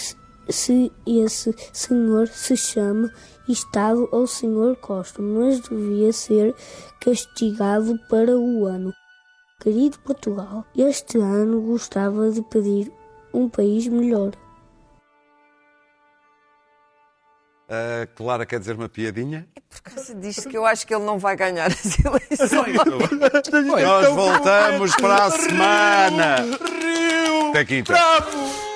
se esse senhor se chama Estado ou Senhor Costa, mas devia ser castigado para o ano. Querido Portugal, este ano gostava de pedir um país melhor. A Clara quer dizer uma piadinha? Por causa disto que eu acho que ele não vai ganhar as eleições. Nós voltamos para a semana. Até quinta. Bravo!